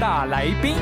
大来宾，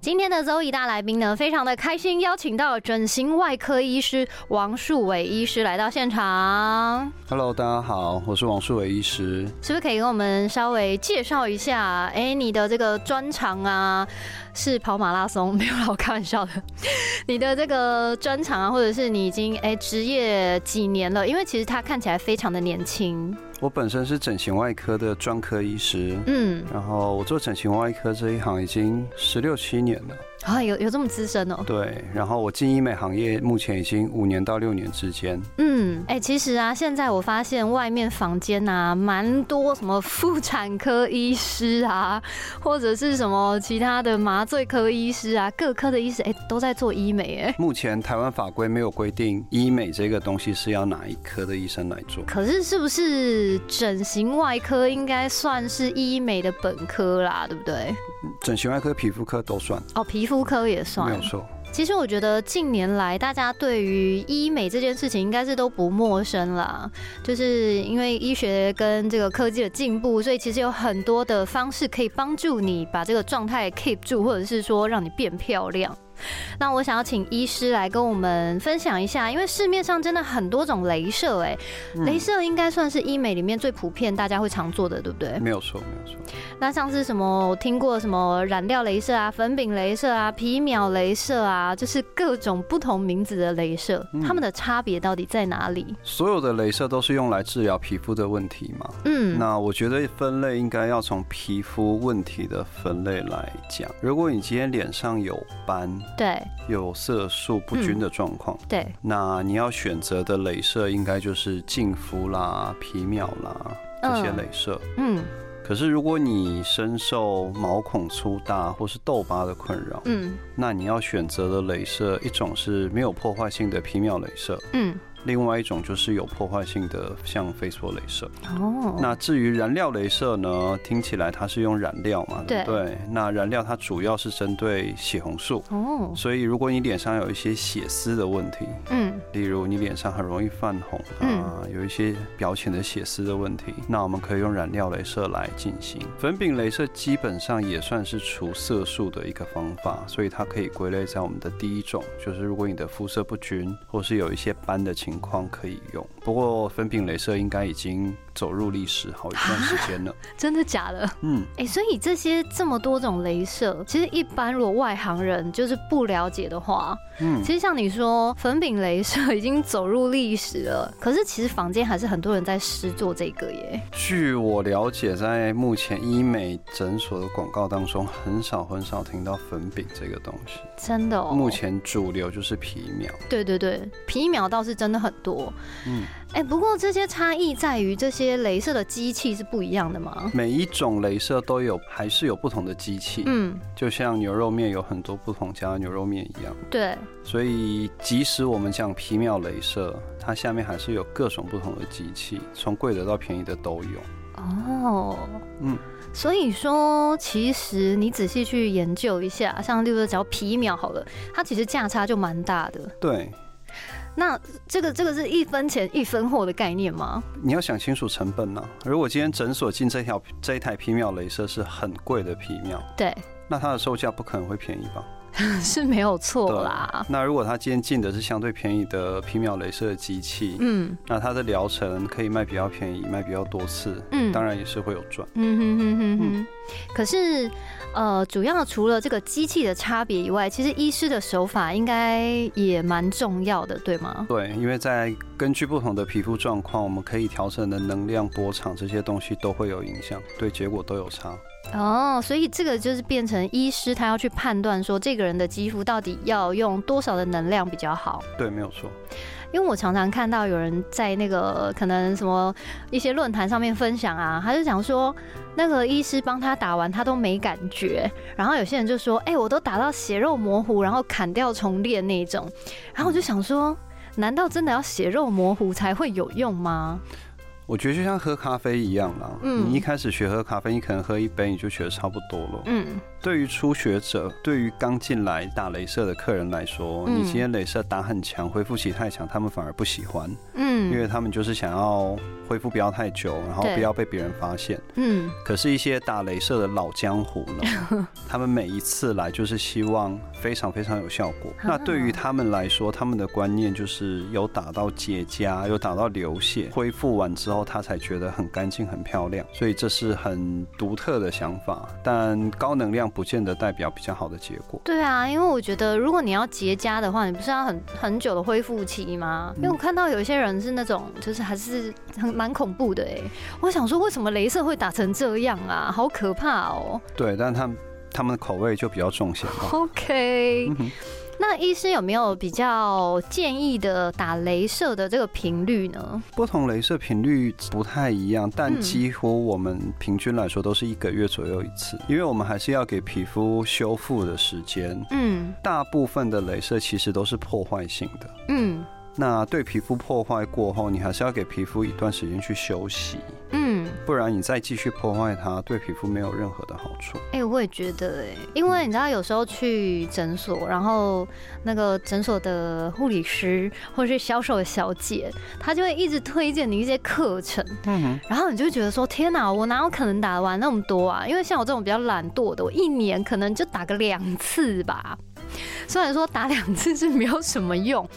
今天的周一大来宾呢，非常的开心，邀请到整形外科医师王树伟医师来到现场。Hello，大家好，我是王树伟医师，是不是可以跟我们稍微介绍一下？哎，你的这个专长啊？是跑马拉松，没有啦，我开玩笑的。你的这个专长啊，或者是你已经哎职业几年了？因为其实他看起来非常的年轻。我本身是整形外科的专科医师，嗯，然后我做整形外科这一行已经十六七年了。啊，有有这么资深哦？对，然后我进医美行业目前已经五年到六年之间。嗯，哎，其实啊，现在我发现外面房间啊，蛮多什么妇产科医师啊，或者是什么其他的麻醉科医师啊，各科的医师哎，都在做医美哎。目前台湾法规没有规定医美这个东西是要哪一科的医生来做。可是是不是整形外科应该算是医美的本科啦，对不对？整形外科、皮肤科都算哦，皮肤科也算，没有错。其实我觉得近年来大家对于医美这件事情应该是都不陌生了，就是因为医学跟这个科技的进步，所以其实有很多的方式可以帮助你把这个状态 keep 住，或者是说让你变漂亮。那我想要请医师来跟我们分享一下，因为市面上真的很多种镭射，哎，镭射应该算是医美里面最普遍，大家会常做的，对不对？没有错，没有错。那像是什么，我听过什么染料镭射啊、粉饼镭射啊、皮秒镭射啊，就是各种不同名字的镭射，它们的差别到底在哪里？所有的镭射都是用来治疗皮肤的问题嘛？嗯，那我觉得分类应该要从皮肤问题的分类来讲。如果你今天脸上有斑，对，有色素不均的状况，对，那你要选择的镭射应该就是净肤啦、皮秒啦这些镭射。嗯，可是如果你深受毛孔粗大或是痘疤的困扰，嗯，那你要选择的镭射一种是没有破坏性的皮秒镭射，嗯。另外一种就是有破坏性的，像飞梭镭射。哦。那至于燃料镭射呢？听起来它是用染料嘛？对。对。那燃料它主要是针对血红素。哦。所以如果你脸上有一些血丝的问题，嗯，例如你脸上很容易泛红啊，有一些表浅的血丝的问题，那我们可以用染料镭射来进行。粉饼镭射基本上也算是除色素的一个方法，所以它可以归类在我们的第一种，就是如果你的肤色不均，或是有一些斑的情。情况可以用，不过粉饼镭射应该已经走入历史好一段时间了。真的假的？嗯，哎，所以这些这么多种镭射，其实一般如果外行人就是不了解的话，嗯，其实像你说粉饼镭射已经走入历史了，可是其实房间还是很多人在试做这个耶。据我了解，在目前医美诊所的广告当中，很少很少听到粉饼这个东西。真的哦。目前主流就是皮秒。对对对，皮秒倒是真的。很多，嗯，哎，不过这些差异在于这些镭射的机器是不一样的吗？每一种镭射都有，还是有不同的机器，嗯，就像牛肉面有很多不同家的牛肉面一样，对。所以即使我们讲皮秒镭射，它下面还是有各种不同的机器，从贵的到便宜的都有。哦，嗯，所以说其实你仔细去研究一下，像例如讲皮秒好了，它其实价差就蛮大的。对。那这个这个是一分钱一分货的概念吗？你要想清楚成本呢。如果今天诊所进这条这一台皮秒镭射是很贵的皮秒，对，那它的售价不可能会便宜吧？是没有错啦。那如果他今天进的是相对便宜的皮秒镭射机器，嗯，那它的疗程可以卖比较便宜，卖比较多次，嗯，当然也是会有赚。嗯哼哼哼哼。可是。呃，主要除了这个机器的差别以外，其实医师的手法应该也蛮重要的，对吗？对，因为在根据不同的皮肤状况，我们可以调整的能量波长这些东西都会有影响，对结果都有差。哦，所以这个就是变成医师他要去判断说这个人的肌肤到底要用多少的能量比较好。对，没有错。因为我常常看到有人在那个可能什么一些论坛上面分享啊，他就讲说那个医师帮他打完他都没感觉，然后有些人就说，哎，我都打到血肉模糊，然后砍掉重练那种，然后我就想说，难道真的要血肉模糊才会有用吗？我觉得就像喝咖啡一样啦，你一开始学喝咖啡，你可能喝一杯你就觉得差不多了。嗯，对于初学者，对于刚进来打镭射的客人来说，你今天镭射打很强，恢复期太强，他们反而不喜欢。嗯，因为他们就是想要。恢复不要太久，然后不要被别人发现。嗯，可是，一些打镭射的老江湖呢，他们每一次来就是希望非常非常有效果。那对于他们来说，他们的观念就是有打到结痂，有打到流血，恢复完之后他才觉得很干净、很漂亮。所以这是很独特的想法，但高能量不见得代表比较好的结果。对啊，因为我觉得如果你要结痂的话，你不是要很很久的恢复期吗？因为我看到有一些人是那种，就是还是很。蛮恐怖的哎，我想说，为什么镭射会打成这样啊？好可怕哦！对，但他们他们的口味就比较重些。OK，那医师有没有比较建议的打镭射的这个频率呢？不同镭射频率不太一样，但几乎我们平均来说都是一个月左右一次，因为我们还是要给皮肤修复的时间。嗯，大部分的镭射其实都是破坏性的。嗯。那对皮肤破坏过后，你还是要给皮肤一段时间去休息，嗯，不然你再继续破坏它，对皮肤没有任何的好处。哎，我也觉得，哎，因为你知道，有时候去诊所，然后那个诊所的护理师或者是销售的小姐，她就会一直推荐你一些课程，嗯，然后你就觉得说，天哪，我哪有可能打完那么多啊？因为像我这种比较懒惰的，我一年可能就打个两次吧。虽然说打两次是没有什么用，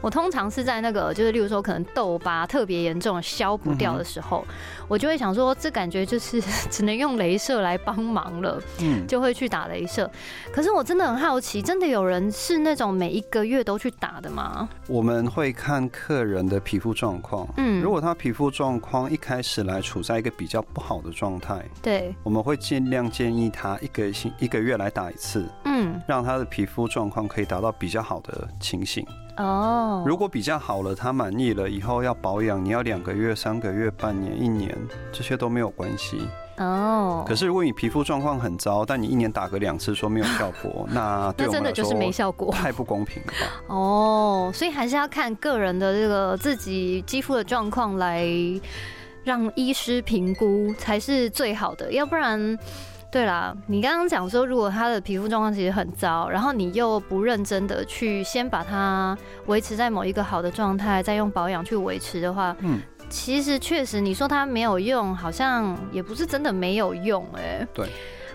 我通常是在那个就是，例如说可能痘疤特别严重、消不掉的时候，我就会想说，这感觉就是 只能用镭射来帮忙了，嗯，就会去打镭射。可是我真的很好奇，真的有人是那种每一个月都去打的吗？我们会看客人的皮肤状况，嗯，如果他皮肤状况一开始来处在一个比较不好的状态，对，我们会尽量建议他一个星一个月来打一次，嗯，让他的皮肤状况可以达到比较好的情形。哦，如果比较好了，他满意了，以后要保养，你要两个月、三个月、半年、一年，这些都没有关系。哦，可是如果你皮肤状况很糟，但你一年打个两次说没有效果，那那真的就是没效果，太不公平了吧？哦，所以还是要看个人的这个自己肌肤的状况来让医师评估才是最好的，要不然。对啦，你刚刚讲说，如果他的皮肤状况其实很糟，然后你又不认真的去先把它维持在某一个好的状态，再用保养去维持的话，嗯，其实确实你说它没有用，好像也不是真的没有用，哎，对。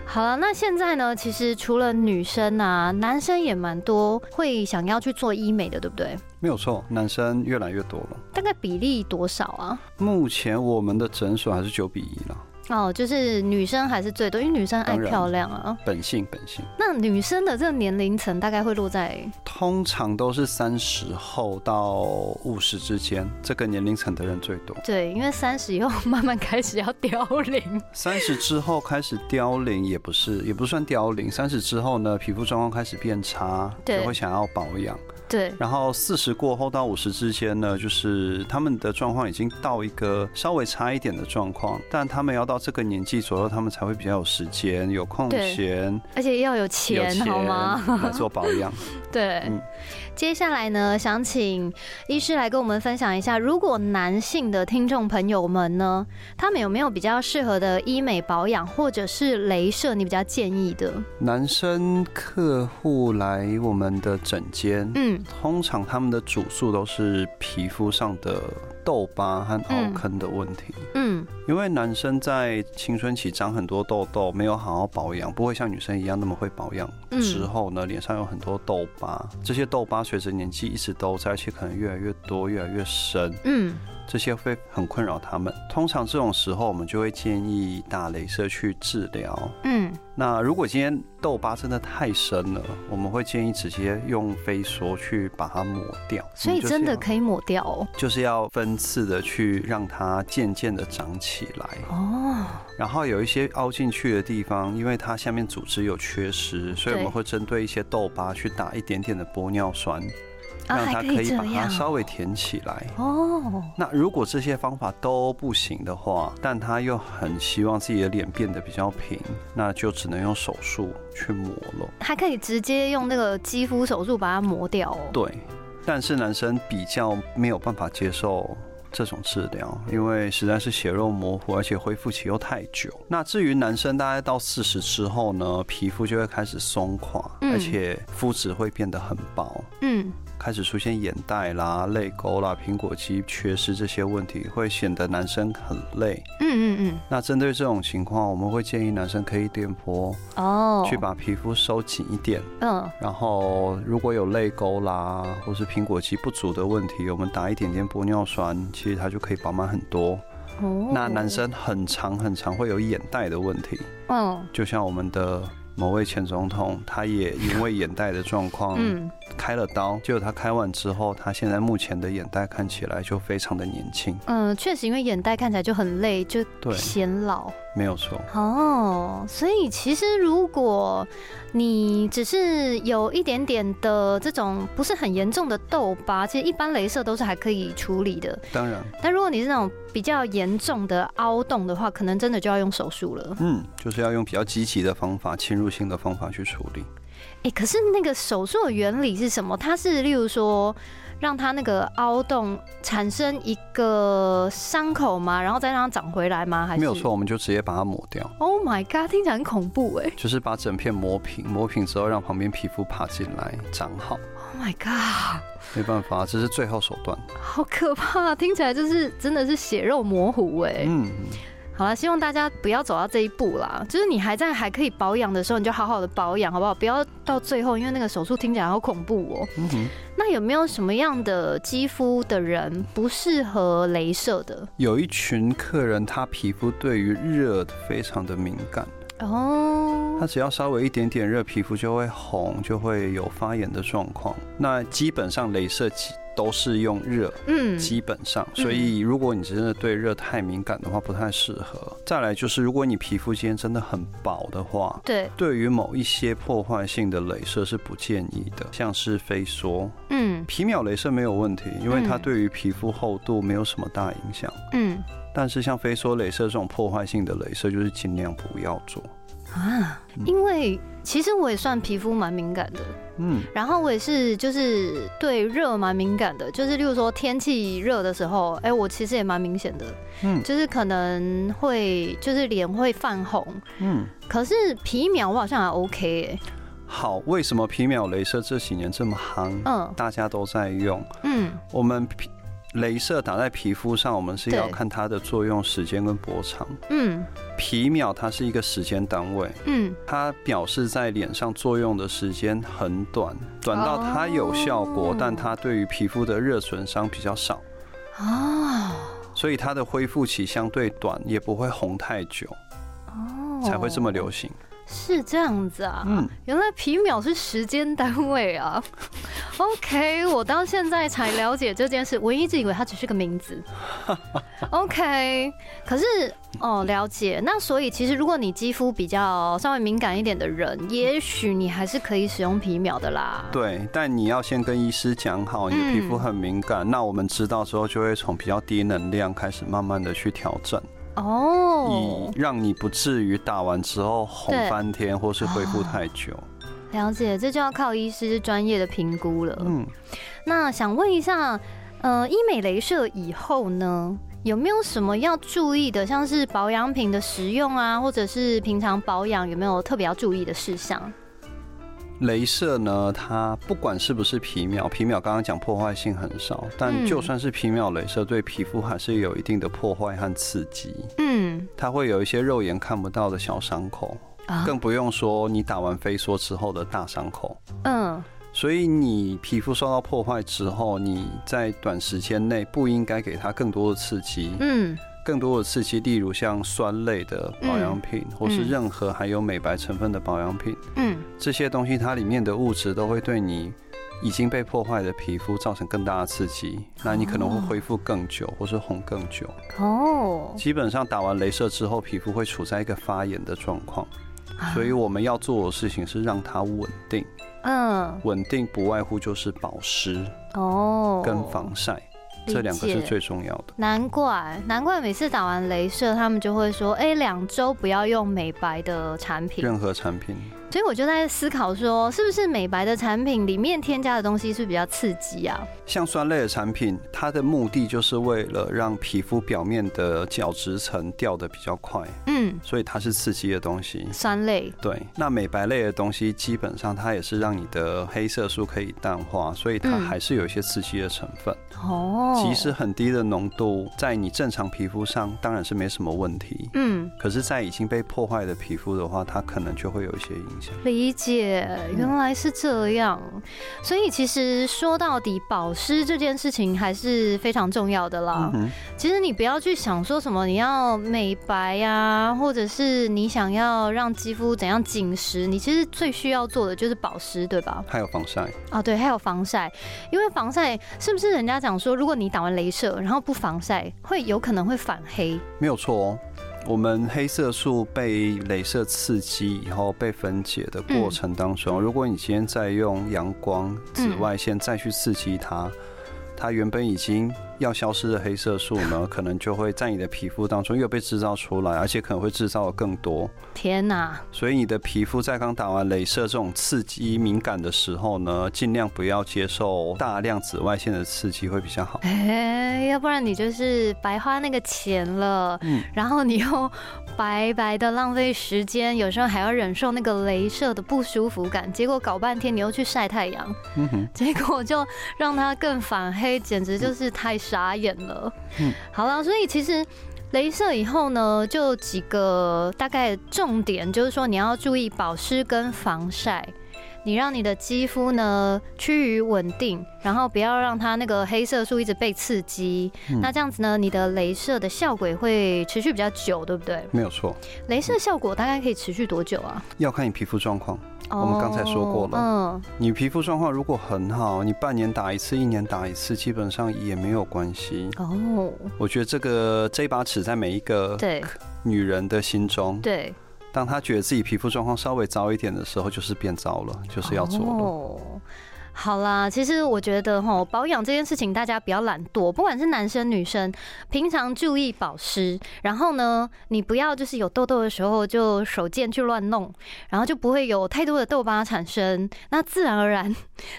好了，那现在呢？其实除了女生啊，男生也蛮多会想要去做医美的，对不对？没有错，男生越来越多了。大概比例多少啊？目前我们的诊所还是九比一了。哦，就是女生还是最多，因为女生爱漂亮啊，本性本性。那女生的这个年龄层大概会落在，通常都是三十后到五十之间，这个年龄层的人最多。对，因为三十以后慢慢开始要凋零，三十之后开始凋零也不是，也不算凋零。三十之后呢，皮肤状况开始变差，就会想要保养。对，然后四十过后到五十之间呢，就是他们的状况已经到一个稍微差一点的状况，但他们要到这个年纪左右，他们才会比较有时间、有空闲，而且要有钱，好吗？来做保养。对，接下来呢，想请医师来跟我们分享一下，如果男性的听众朋友们呢，他们有没有比较适合的医美保养或者是镭射，你比较建议的？男生客户来我们的诊间，嗯，通常他们的主诉都是皮肤上的。痘疤和凹坑的问题，嗯，因为男生在青春期长很多痘痘，没有好好保养，不会像女生一样那么会保养。之后呢，脸上有很多痘疤，这些痘疤随着年纪一直都在，而且可能越来越多，越来越深。嗯。这些会很困扰他们。通常这种时候，我们就会建议打镭射去治疗。嗯，那如果今天痘疤真的太深了，我们会建议直接用飞梭去把它抹掉。所以真的可以抹掉哦？就是要分次的去让它渐渐的长起来。哦。然后有一些凹进去的地方，因为它下面组织有缺失，所以我们会针对一些痘疤去打一点点的玻尿酸。让它可以把它稍微填起来。哦，那如果这些方法都不行的话，但他又很希望自己的脸变得比较平，那就只能用手术去磨了。还可以直接用那个肌肤手术把它磨掉哦。对，但是男生比较没有办法接受。这种治疗，因为实在是血肉模糊，而且恢复期又太久。那至于男生，大概到四十之后呢，皮肤就会开始松垮，而且肤质会变得很薄。嗯。开始出现眼袋啦、泪沟啦、苹果肌缺失这些问题，会显得男生很累。嗯嗯嗯。那针对这种情况，我们会建议男生可以电波哦，去把皮肤收紧一点。嗯。然后如果有泪沟啦，或是苹果肌不足的问题，我们打一点点玻尿酸，其实它就可以饱满很多。哦。那男生很长很长会有眼袋的问题。嗯。就像我们的。某位前总统，他也因为眼袋的状况，嗯，开了刀。结果他开完之后，他现在目前的眼袋看起来就非常的年轻。嗯，确实，因为眼袋看起来就很累，就显老。没有错。哦，所以其实如果你只是有一点点的这种不是很严重的痘疤，其实一般镭射都是还可以处理的。当然。但如果你是那种比较严重的凹洞的话，可能真的就要用手术了。嗯，就是要用比较积极的方法、侵入性的方法去处理。哎，可是那个手术的原理是什么？它是例如说。让它那个凹洞产生一个伤口吗？然后再让它长回来吗？还是没有错，我们就直接把它抹掉。Oh my god，听起来很恐怖哎！就是把整片磨平，磨平之后让旁边皮肤爬进来长好。Oh my god，没办法，这是最后手段。好可怕，听起来就是真的是血肉模糊哎。嗯。好了，希望大家不要走到这一步啦。就是你还在还可以保养的时候，你就好好的保养，好不好？不要到最后，因为那个手术听起来好恐怖哦。那有没有什么样的肌肤的人不适合镭射的？有一群客人，他皮肤对于热非常的敏感哦。他只要稍微一点点热，皮肤就会红，就会有发炎的状况。那基本上镭射。都是用热，嗯，基本上，所以如果你真的对热太敏感的话，不太适合。再来就是，如果你皮肤今天真的很薄的话，对，对于某一些破坏性的镭射是不建议的，像是飞梭，嗯，皮秒镭射没有问题，因为它对于皮肤厚度没有什么大影响，嗯，但是像飞梭镭射这种破坏性的镭射，就是尽量不要做啊，因为。其实我也算皮肤蛮敏感的，嗯，然后我也是就是对热蛮敏感的，就是例如说天气热的时候，哎，我其实也蛮明显的，嗯，就是可能会就是脸会泛红，嗯，可是皮秒我好像还 OK 哎。好，为什么皮秒镭射这几年这么夯？嗯，大家都在用，嗯，我们皮。镭射打在皮肤上，我们是要看它的作用时间跟波长。嗯，皮秒它是一个时间单位。嗯，它表示在脸上作用的时间很短，短到它有效果，但它对于皮肤的热损伤比较少。哦，所以它的恢复期相对短，也不会红太久。哦，才会这么流行。是这样子啊，嗯，原来皮秒是时间单位啊。OK，我到现在才了解这件事，我一直以为它只是个名字。OK，可是哦，了解。那所以其实如果你肌肤比较稍微敏感一点的人，也许你还是可以使用皮秒的啦。对，但你要先跟医师讲好，你的皮肤很敏感，那我们知道之后就会从比较低能量开始慢慢的去调整。哦，以让你不至于打完之后红翻天，或是恢复太久。了解，这就要靠医师专业的评估了。嗯，那想问一下，呃，医美镭射以后呢，有没有什么要注意的？像是保养品的使用啊，或者是平常保养有没有特别要注意的事项？镭射呢，它不管是不是皮秒，皮秒刚刚讲破坏性很少，但就算是皮秒镭射，对皮肤还是有一定的破坏和刺激。嗯，它会有一些肉眼看不到的小伤口，更不用说你打完飞梭之后的大伤口。嗯，所以你皮肤受到破坏之后，你在短时间内不应该给它更多的刺激。嗯。更多的刺激，例如像酸类的保养品，或是任何含有美白成分的保养品，嗯，这些东西它里面的物质都会对你已经被破坏的皮肤造成更大的刺激，那你可能会恢复更久，或是红更久。哦，基本上打完镭射之后，皮肤会处在一个发炎的状况。所以我们要做的事情是让它稳定。嗯，稳定不外乎就是保湿哦，跟防晒。这两个是最重要的。难怪，难怪每次打完镭射，他们就会说：“哎，两周不要用美白的产品，任何产品。”所以我就在思考说，是不是美白的产品里面添加的东西是比较刺激啊？像酸类的产品，它的目的就是为了让皮肤表面的角质层掉的比较快，嗯，所以它是刺激的东西。酸类对，那美白类的东西基本上它也是让你的黑色素可以淡化，所以它还是有一些刺激的成分。哦，即使很低的浓度，在你正常皮肤上当然是没什么问题，嗯，可是，在已经被破坏的皮肤的话，它可能就会有一些影响。理解，原来是这样。所以其实说到底，保湿这件事情还是非常重要的啦。其实你不要去想说什么你要美白呀，或者是你想要让肌肤怎样紧实，你其实最需要做的就是保湿，对吧？还有防晒啊，对，还有防晒。因为防晒是不是人家讲说，如果你打完镭射然后不防晒，会有可能会反黑？没有错哦。我们黑色素被镭射刺激以后被分解的过程当中，如果你今天再用阳光紫外线再去刺激它，它原本已经。要消失的黑色素呢，可能就会在你的皮肤当中又被制造出来，而且可能会制造的更多。天哪！所以你的皮肤在刚打完镭射这种刺激敏感的时候呢，尽量不要接受大量紫外线的刺激会比较好。哎，要不然你就是白花那个钱了。嗯。然后你又白白的浪费时间，有时候还要忍受那个镭射的不舒服感，结果搞半天你又去晒太阳，嗯哼，结果就让它更反黑，简直就是太。眨眼了，嗯，好了，所以其实，镭射以后呢，就几个大概重点，就是说你要注意保湿跟防晒。你让你的肌肤呢趋于稳定，然后不要让它那个黑色素一直被刺激。那这样子呢，你的镭射的效果会持续比较久，对不对？没有错。镭射效果大概可以持续多久啊？要看你皮肤状况。我们刚才说过了，嗯，你皮肤状况如果很好，你半年打一次，一年打一次，基本上也没有关系。哦，我觉得这个这把尺在每一个对女人的心中，对。当她觉得自己皮肤状况稍微糟一点的时候，就是变糟了，就是要做了。好啦，其实我觉得哈，保养这件事情大家不要懒惰，不管是男生女生，平常注意保湿。然后呢，你不要就是有痘痘的时候就手贱去乱弄，然后就不会有太多的痘疤产生。那自然而然，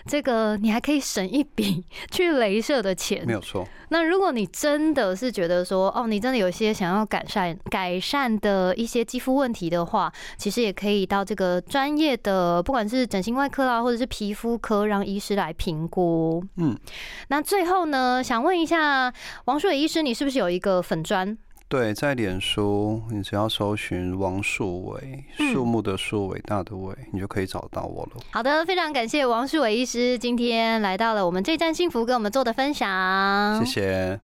这个你还可以省一笔 去镭射的钱，没有错。那如果你真的是觉得说，哦，你真的有些想要改善改善的一些肌肤问题的话，其实也可以到这个专业的，不管是整形外科啦，或者是皮肤科让，让医师来评估。嗯，那最后呢，想问一下王树伟医师，你是不是有一个粉砖？对，在脸书，你只要搜寻王树伟，树木的树，伟大的伟，你就可以找到我了。好的，非常感谢王树伟医师今天来到了我们这站幸福，跟我们做的分享。谢谢。